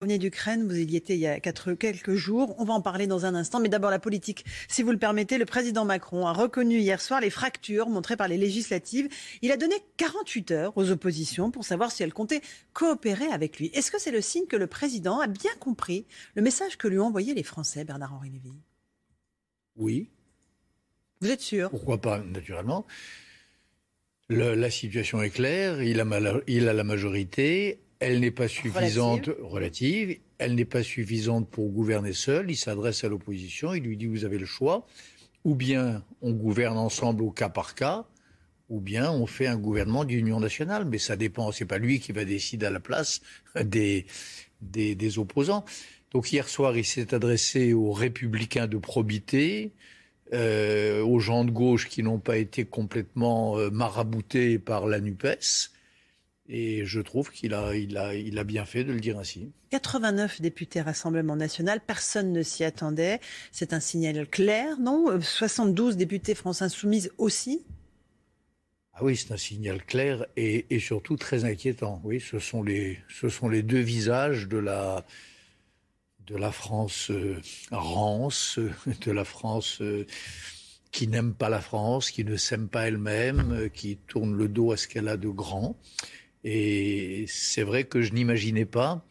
Vous venez d'Ukraine, vous y étiez il y a quatre, quelques jours. On va en parler dans un instant, mais d'abord la politique. Si vous le permettez, le président Macron a reconnu hier soir les fractures montrées par les législatives. Il a donné 48 heures aux oppositions pour savoir si elles comptaient coopérer avec lui. Est-ce que c'est le signe que le président a bien compris le message que lui ont envoyé les Français, Bernard-Henri Lévy? Oui. Vous êtes sûr? Pourquoi pas, naturellement. Le- la situation est claire, il a, mal- il a la majorité, elle n'est pas suffisante relative, elle n'est pas suffisante pour gouverner seul, il s'adresse à l'opposition, il lui dit vous avez le choix, ou bien on gouverne ensemble au cas par cas, ou bien on fait un gouvernement d'union nationale, mais ça dépend, c'est pas lui qui va décider à la place des, des, des opposants. Donc hier soir, il s'est adressé aux républicains de probité, euh, aux gens de gauche qui n'ont pas été complètement euh, maraboutés par la NUPES. Et je trouve qu'il a, il a, il a bien fait de le dire ainsi. 89 députés Rassemblement National, personne ne s'y attendait. C'est un signal clair, non? Euh, 72 députés France Insoumise aussi? Ah oui, c'est un signal clair et, et surtout très inquiétant. Oui, ce sont les, ce sont les deux visages de la, de la France euh, rance, euh, de la France euh, qui n'aime pas la France, qui ne s'aime pas elle-même, euh, qui tourne le dos à ce qu'elle a de grand. Et c'est vrai que je n'imaginais pas,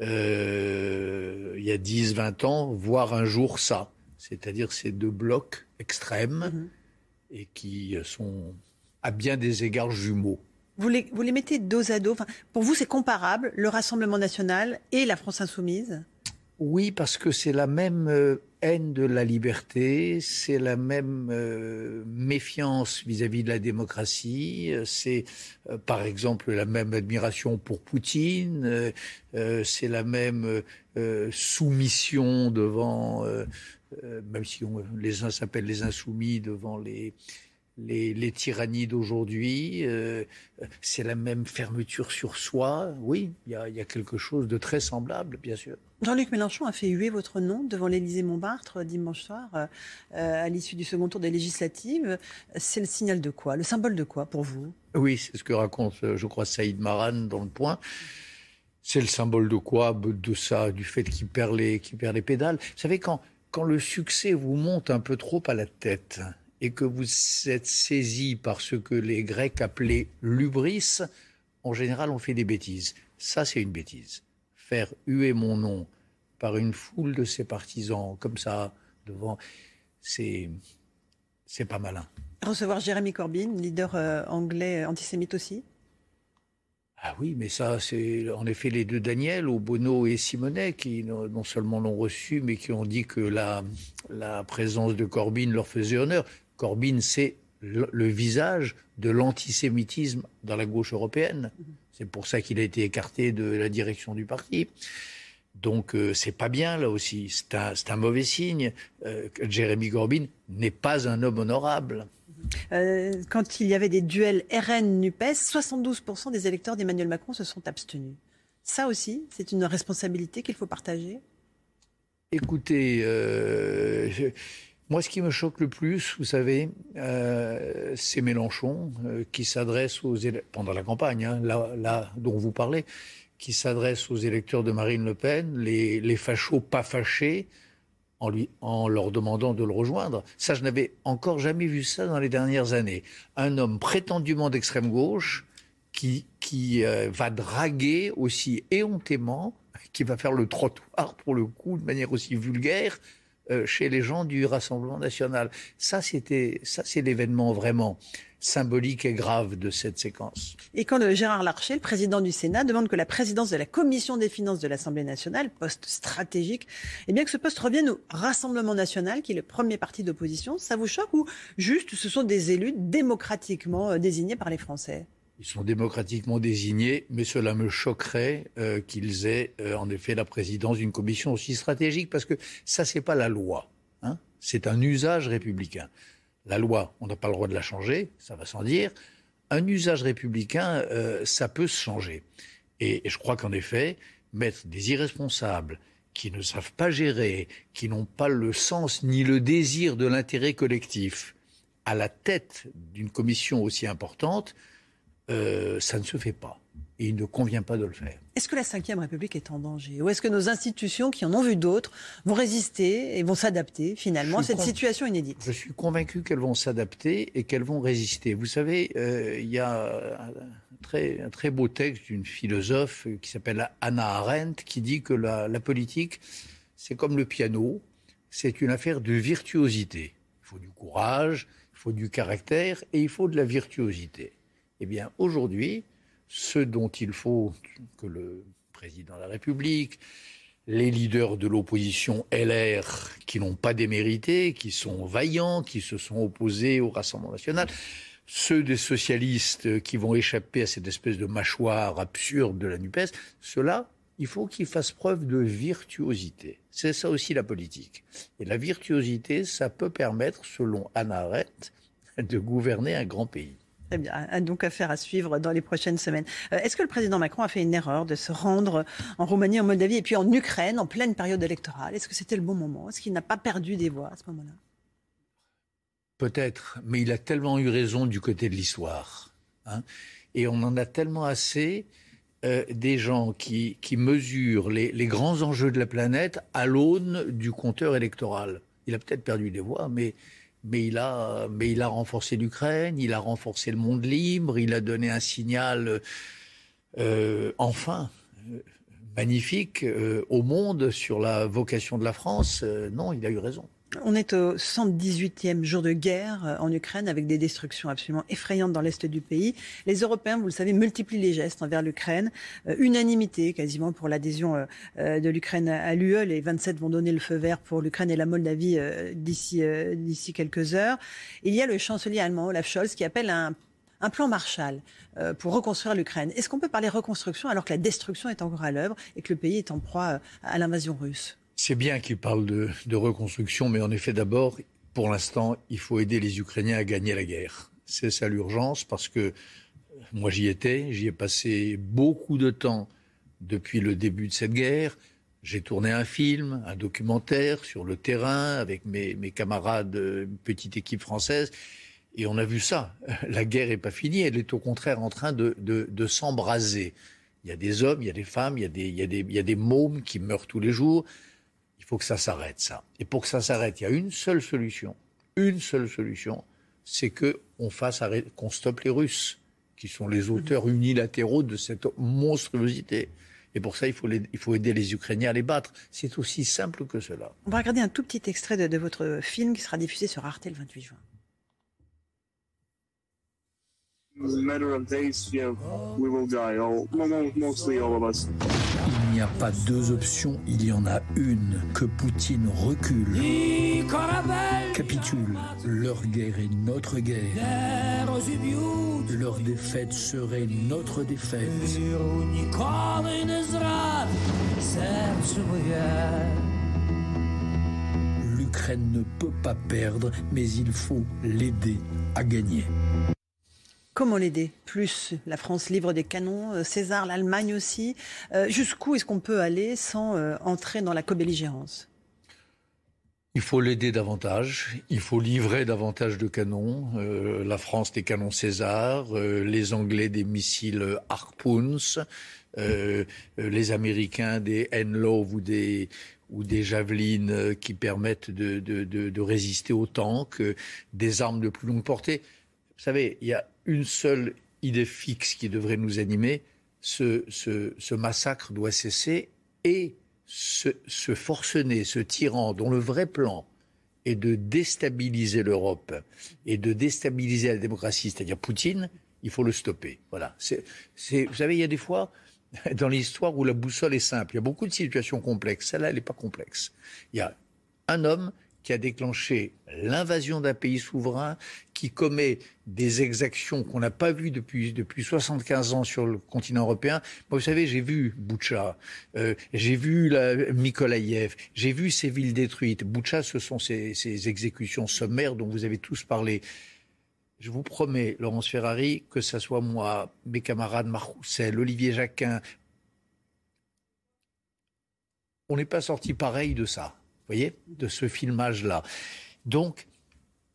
euh, il y a 10, 20 ans, voir un jour ça. C'est-à-dire ces deux blocs extrêmes Mhm. et qui sont à bien des égards jumeaux. vous les, vous les mettez dos à dos. Enfin, pour vous, c'est comparable, le Rassemblement National et la France Insoumise? Oui, parce que c'est la même euh, haine de la liberté, c'est la même euh, méfiance vis-à-vis de la démocratie, euh, c'est euh, par exemple la même admiration pour Poutine, c'est la même soumission devant, même si on- les uns s'appellent les insoumis, devant les, les, les tyrannies d'aujourd'hui, euh, c'est la même fermeture sur soi. Oui, il y a, il y a quelque chose de très semblable, bien sûr. Jean-Luc Mélenchon a fait huer votre nom devant l'Élysée-Montmartre euh, dimanche soir, euh, à l'issue du second tour des législatives. C'est le signal de quoi? Le symbole de quoi pour vous? Oui, c'est ce que raconte, euh, je crois, Saïd Maran dans le point. C'est le symbole de quoi? De ça, du fait qu'il perd les, qu'il perd les pédales. Vous savez, quand, quand le succès vous monte un peu trop à la tête et que vous êtes saisi par ce que les Grecs appelaient l'ubris, en général, on fait des bêtises. Ça, c'est une bêtise. Faire huer mon nom par une foule de ses partisans, comme ça, devant, c'est, c'est pas malin. Recevoir Jérémy Corbyn, leader euh, anglais euh, antisémite aussi? Ah oui, mais ça, c'est en effet les deux Daniel, Obono et Simonet, qui non non seulement l'ont reçu, mais qui ont dit que la, la présence de Corbyn leur faisait honneur. Corbyn, c'est le, visage de l'antisémitisme dans la gauche européenne. C'est pour ça qu'il a été écarté de la direction du parti. Donc euh, c'est pas bien là aussi. C'est un, mauvais signe. Euh, que Jeremy Corbyn n'est pas un homme honorable. Euh, Quand il y avait des duels RN-NUPES, 72% des électeurs d'Emmanuel Macron se sont abstenus. Ça aussi, c'est une responsabilité qu'il faut partager? Écoutez, euh, je- moi, ce qui me choque le plus, vous savez, euh, c'est Mélenchon euh, qui s'adresse aux élec- pendant la campagne, hein, là, dont vous parlez, qui s'adresse aux électeurs de Marine Le Pen, les, fachos pas fâchés, en, lui, en leur demandant de le rejoindre. Ça, je n'avais encore jamais vu ça dans les dernières années. Un homme prétendument d'extrême gauche qui, qui euh, va draguer aussi éhontément, qui va faire le trottoir pour le coup de manière aussi vulgaire chez les gens du Rassemblement national. Ça, c'était, ça, c'est l'événement vraiment symbolique et grave de cette séquence. Et quand le Gérard Larcher, le président du Sénat, demande que la présidence de la Commission des finances de l'Assemblée nationale, poste stratégique, eh bien que ce poste revienne au Rassemblement national, qui est le premier parti d'opposition, ça vous choque ou juste ce sont des élus démocratiquement euh, désignés par les Français? Ils sont démocratiquement désignés, mais cela me choquerait euh, qu'ils aient euh, en effet la présidence d'une commission aussi stratégique, parce que ça, c'est pas la loi. Hein c'est un usage républicain. La loi, on n'a pas le droit de la changer, ça va sans dire. Un usage républicain, euh, ça peut se changer. Et, et je crois qu'en effet, mettre des irresponsables qui ne savent pas gérer, qui n'ont pas le sens ni le désir de l'intérêt collectif à la tête d'une commission aussi importante, euh, ça ne se fait pas. Et il ne convient pas de le faire. Est-ce que la Ve République est en danger? Ou est-ce que nos institutions, qui en ont vu d'autres, vont résister et vont s'adapter finalement à cette situation inédite? Je suis convaincu qu'elles vont s'adapter et qu'elles vont résister. Vous savez, euh, il y a un très, un très beau texte d'une philosophe qui s'appelle Anna Arendt qui dit que la, la politique, c'est comme le piano, c'est une affaire de virtuosité. Il faut du courage, il faut du caractère et il faut de la virtuosité. Eh bien, aujourd'hui, ce dont il faut que le président de la République, les leaders de l'opposition LR qui n'ont pas démérité, qui sont vaillants, qui se sont opposés au Rassemblement national, ceux des socialistes qui vont échapper à cette espèce de mâchoire absurde de la NUPES, ceux-là, il faut qu'ils fassent preuve de virtuosité. C'est ça aussi la politique. Et la virtuosité, ça peut permettre, selon Anna Arendt, de gouverner un grand pays. Très bien, donc affaire à suivre dans les prochaines semaines. Euh, est-ce que le président Macron a fait une erreur de se rendre en Roumanie, en Moldavie et puis en Ukraine en pleine période électorale? Est-ce que c'était le bon moment? Est-ce qu'il n'a pas perdu des voix à ce moment-là? Peut-être, mais il a tellement eu raison du côté de l'histoire. Hein et on en a tellement assez euh, des gens qui, mesurent les, grands enjeux de la planète à l'aune du compteur électoral. Il a peut-être perdu des voix, mais, mais, il, a, mais il a renforcé l'Ukraine, il a renforcé le monde libre, il a donné un signal, euh, enfin, euh, magnifique euh, au monde sur la vocation de la France. Non, il a eu raison. On est au 118e jour de guerre euh, en Ukraine avec des destructions absolument effrayantes dans l'est du pays. Les Européens, vous le savez, multiplient les gestes envers l'Ukraine. Euh, unanimité quasiment pour l'adhésion euh, de l'Ukraine à l'UE. Les 27 vont donner le feu vert pour l'Ukraine et la Moldavie d'ici quelques heures. Il y a le chancelier allemand Olaf Scholz qui appelle un plan Marshall pour reconstruire l'Ukraine. Est-ce qu'on peut parler reconstruction alors que la destruction est encore à l'œuvre et que le pays est en proie à l'invasion russe? C'est bien qu'il parle de, reconstruction, mais en effet, d'abord, pour l'instant, il faut aider les Ukrainiens à gagner la guerre. C'est ça l'urgence, parce que moi j'y étais, j'y ai passé beaucoup de temps depuis le début de cette guerre. J'ai tourné un film, un documentaire sur le terrain avec mes, camarades, une petite équipe française, et on a vu ça. La guerre n'est pas finie, elle est au contraire en train de, s'embraser. Il y a des hommes, il y a des femmes, il y a des mômes qui meurent tous les jours. Il faut que ça s'arrête, ça. Et pour que ça s'arrête, il y a une seule solution. Une seule solution, c'est que on fasse qu'on stoppe les Russes, qui sont les auteurs unilatéraux de cette monstruosité. Et pour ça, il faut, les, il faut aider les Ukrainiens à les battre. C'est aussi simple que cela. On va regarder un tout petit extrait de, de votre film qui sera diffusé sur Arte le 28 juin. As a matter of days, yeah, we will die. All, mostly all of us. Il n'y a pas deux options, il y en a une. Que Poutine recule, capitule. Leur guerre est notre guerre. Leur défaite serait notre défaite. L'Ukraine ne peut pas perdre, mais il faut l'aider à gagner. Comment l'aider Plus la France livre des canons, euh, César, l'Allemagne aussi. Euh, Jusqu'où est-ce qu'on peut aller sans euh, entrer dans la co-belligérance? Il faut l'aider davantage, il faut livrer davantage de canons. La France des canons César, les Anglais des missiles Harpoons, les Américains des Enlove ou des, javelines qui permettent de, de résister aux tanks, des armes de plus longue portée. Vous savez, il y a une seule idée fixe qui devrait nous animer, ce, massacre doit cesser et ce, ce, forcené, ce tyran dont le vrai plan est de déstabiliser l'Europe et de déstabiliser la démocratie, c'est-à-dire Poutine, il faut le stopper. Voilà. Vous savez, il y a des fois dans l'histoire où la boussole est simple. Il y a beaucoup de situations complexes. Celle-là, elle n'est pas complexe. Il y a un homme qui a déclenché l'invasion d'un pays souverain, qui commet des exactions qu'on n'a pas vues depuis, depuis 75 ans sur le continent européen. Moi, vous savez, j'ai vu Boucha, euh, j'ai vu la, Mykolaïev, j'ai vu ces villes détruites. Boucha, ce sont ces, ces exécutions sommaires dont vous avez tous parlé. Je vous promets, Laurence Ferrari, que ce soit moi, mes camarades Marc Roussel, Olivier Jacquin, on n'est pas sorti pareil de ça voyez, de ce filmage-là. Donc,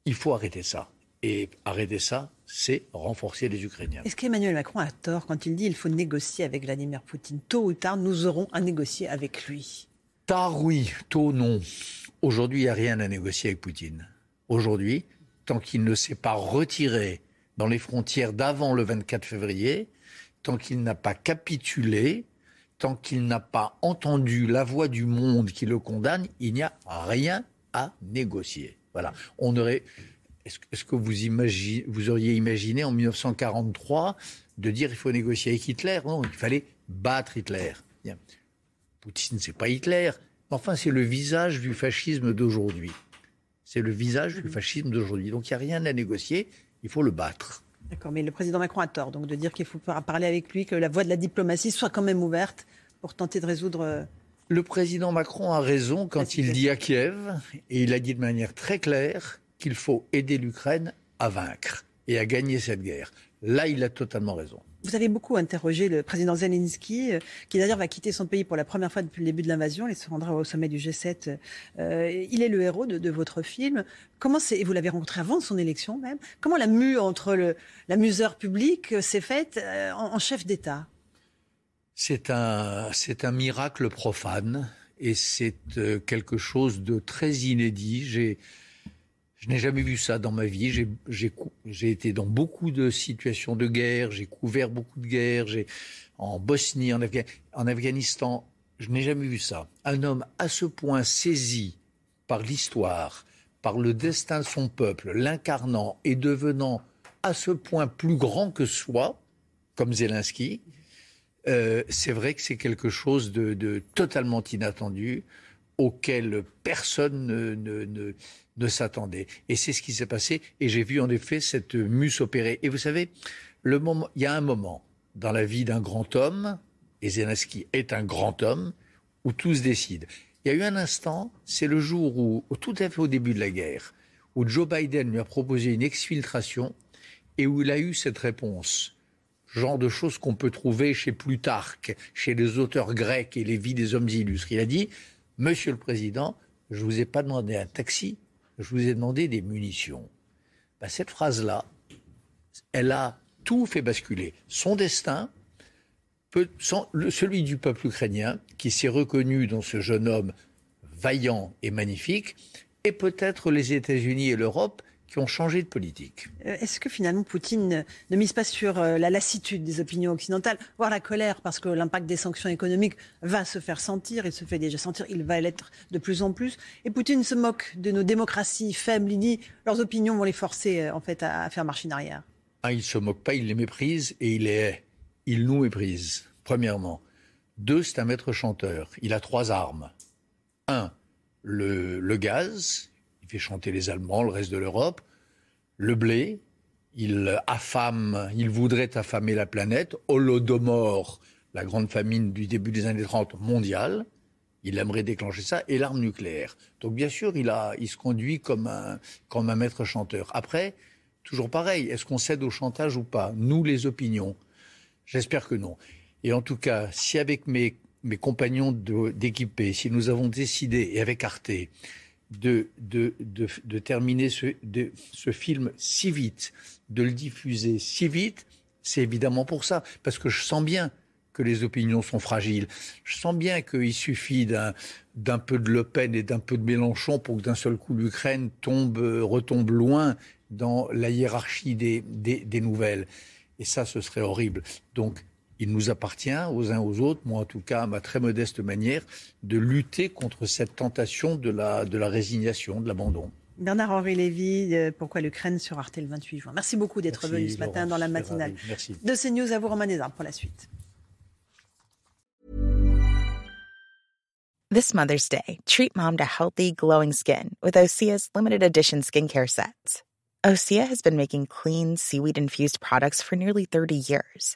il faut arrêter ça. Et arrêter ça, c'est renforcer les Ukrainiens. Est-ce qu'Emmanuel Macron a tort quand il dit qu'il faut négocier avec Vladimir Poutine Tôt ou tard, nous aurons à négocier avec lui. Tard, oui. Tôt, non. Aujourd'hui, il n'y a rien à négocier avec Poutine. Aujourd'hui, tant qu'il ne s'est pas retiré dans les frontières d'avant le 24 février, tant qu'il n'a pas capitulé, tant qu'il n'a pas entendu la voix du monde qui le condamne, il n'y a rien à négocier. Voilà. On aurait. Est-ce que vous, vous auriez imaginé en 1943 de dire il faut négocier avec Hitler? Non, il fallait battre Hitler. Bien. Poutine, c'est pas Hitler. Enfin, c'est le visage du fascisme d'aujourd'hui. C'est le visage du fascisme d'aujourd'hui. Donc il n'y a rien à négocier, il faut le battre. D'accord, mais le président Macron a tort donc de dire qu'il faut parler avec lui, que la voie de la diplomatie soit quand même ouverte pour tenter de résoudre. Euh, le président Macron a raison quand il dit à Kiev, et il a dit de manière très claire, qu'il faut aider l'Ukraine à vaincre et à gagner cette guerre. Là, il a totalement raison. Vous avez beaucoup interrogé le président Zelensky, euh, qui d'ailleurs va quitter son pays pour la première fois depuis le début de l'invasion. Il se rendra au sommet du G7. Euh, il est le héros de, votre film. Comment c'est, vous l'avez rencontré avant son élection même, comment la mue entre le, la museur publique s'est faite euh, en, chef d'État? C'est un, c'est un miracle profane et c'est quelque chose de très inédit. J'ai je n'ai jamais vu ça dans ma vie. J'ai été dans beaucoup de situations de guerre, j'ai couvert beaucoup de guerres, en Bosnie, en, Afghanistan. Je n'ai jamais vu ça. Un homme à ce point saisi par l'histoire, par le destin de son peuple, l'incarnant et devenant à ce point plus grand que soi, comme Zelensky, euh, c'est vrai que c'est quelque chose de, totalement inattendu auquel personne ne, s'attendait. Et c'est ce qui s'est passé. Et j'ai vu en effet cette mue s'opérer. Et vous savez, il y a un moment dans la vie d'un grand homme, et Zelensky est un grand homme, où tout se décide. Il y a eu un instant, c'est le jour où, tout à fait au début de la guerre, où Joe Biden lui a proposé une exfiltration et où il a eu cette réponse. Genre de choses qu'on peut trouver chez Plutarque, chez les auteurs grecs et les vies des hommes illustres. Il a dit Monsieur le Président, je ne vous ai pas demandé un taxi, je vous ai demandé des munitions. Ben, cette phrase-là, elle a tout fait basculer. Son destin, celui du peuple ukrainien, qui s'est reconnu dans ce jeune homme vaillant et magnifique, et peut-être les États-Unis et l'Europe, qui ont changé de politique. Euh, est-ce que finalement Poutine ne mise pas sur euh, la lassitude des opinions occidentales, voire la colère, parce que l'impact des sanctions économiques va se faire sentir, il se fait déjà sentir, il va l'être de plus en plus. Et Poutine se moque de nos démocraties faibles, il dit leurs opinions vont les forcer euh, en fait à, faire marche arrière. Ah, il se moque pas, il les méprise et il est, il nous méprise. Premièrement, deux, c'est un maître chanteur. Il a trois armes. Un, le, le gaz, fait chanter les Allemands, le reste de l'Europe. Le blé, il affame, il voudrait affamer la planète. Holodomor, la grande famine du début des années 30 mondiale. Il aimerait déclencher ça et l'arme nucléaire. Donc bien sûr, il, il se conduit comme un, maître chanteur. Après, toujours pareil, est-ce qu'on cède au chantage ou pas? Nous, les opinions. J'espère que non. Et en tout cas, si avec mes, compagnons d'équipés, si nous avons décidé, et avec Arte, de, de, de, terminer ce, ce film si vite, de le diffuser si vite, c'est évidemment pour ça. Parce que je sens bien que les opinions sont fragiles. Je sens bien qu'il suffit d'un peu de Le Pen et d'un peu de Mélenchon pour que d'un seul coup l'Ukraine tombe, retombe loin dans la hiérarchie des, des, des nouvelles. Et ça, ce serait horrible. Donc, il nous appartient aux uns aux autres, moi en tout cas à ma très modeste manière, de lutter contre cette tentation de la, de la résignation, de l'abandon. Bernard-Henri Lévy, euh, pourquoi l'Ukraine sur Arte le 28 juin? Merci beaucoup d'être venu ce matin dans la matinale Merci. de CNews. À vous, Romain Desarmes, pour la suite. This Mother's Day, treat mom to healthy, glowing skin with Osea's limited edition skincare sets. Osea has been making clean, seaweed infused products for nearly 30 years.